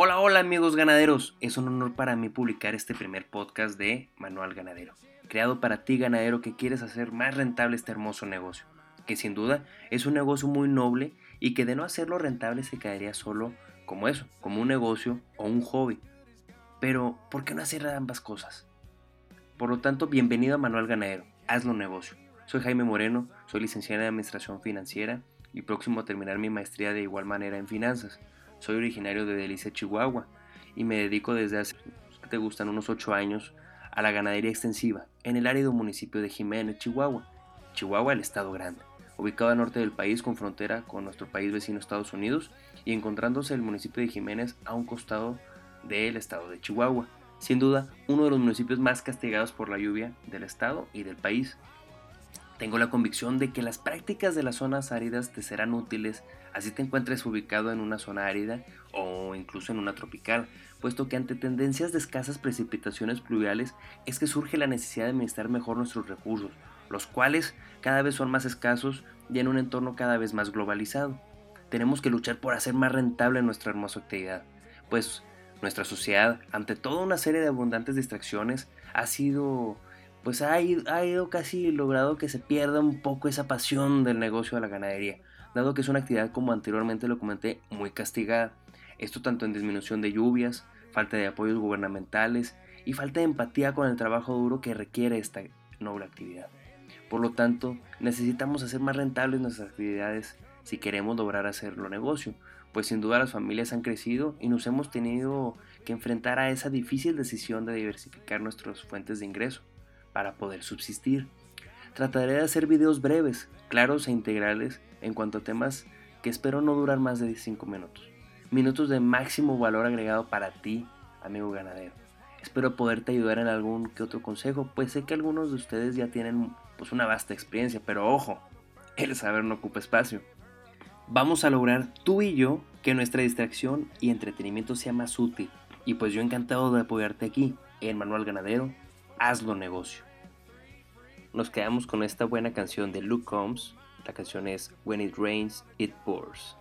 Hola, hola amigos ganaderos. Es un honor para mí publicar este primer podcast de Manual Ganadero, creado para ti ganadero que quieres hacer más rentable este hermoso negocio, que sin duda es un negocio muy noble y que de no hacerlo rentable se caería solo como eso, como un negocio o un hobby. Pero, ¿por qué no hacer ambas cosas? Por lo tanto, bienvenido a Manual Ganadero, hazlo negocio. Soy Jaime Moreno, soy licenciado en Administración Financiera y próximo a terminar mi maestría de igual manera en finanzas. Soy originario de Delicia, Chihuahua, y me dedico desde hace, te gustan, unos 8 años a la ganadería extensiva en el árido municipio de Jiménez, Chihuahua. Chihuahua, el estado grande, ubicado al norte del país con frontera con nuestro país vecino Estados Unidos y encontrándose el municipio de Jiménez a un costado del estado de Chihuahua. Sin duda, uno de los municipios más castigados por la lluvia del estado y del país. Tengo la convicción de que las prácticas de las zonas áridas te serán útiles así te encuentres ubicado en una zona árida o incluso en una tropical, puesto que ante tendencias de escasas precipitaciones pluviales es que surge la necesidad de administrar mejor nuestros recursos, los cuales cada vez son más escasos y en un entorno cada vez más globalizado. Tenemos que luchar por hacer más rentable nuestra hermosa actividad, pues nuestra sociedad, ante toda una serie de abundantes distracciones, ha sido pues ha ido, casi logrado que se pierda un poco esa pasión del negocio de la ganadería, dado que es una actividad como anteriormente lo comenté muy castigada. Esto tanto en disminución de lluvias, falta de apoyos gubernamentales y falta de empatía con el trabajo duro que requiere esta noble actividad. Por lo tanto, necesitamos hacer más rentables nuestras actividades si queremos lograr hacerlo negocio, pues sin duda las familias han crecido y nos hemos tenido que enfrentar a esa difícil decisión de diversificar nuestras fuentes de ingreso para poder subsistir. Trataré de hacer videos breves, claros e integrales en cuanto a temas que espero no durar más de 5 minutos. Minutos de máximo valor agregado para ti, amigo ganadero. Espero poderte ayudar en algún que otro consejo, pues sé que algunos de ustedes ya tienen pues una vasta experiencia, pero ojo, el saber no ocupa espacio. Vamos a lograr tú y yo que nuestra distracción y entretenimiento sea más útil. Y pues yo encantado de apoyarte aquí en Manual Ganadero, hazlo negocio nos quedamos con esta buena canción de Luke Combs. La canción es When It Rains, It Pours.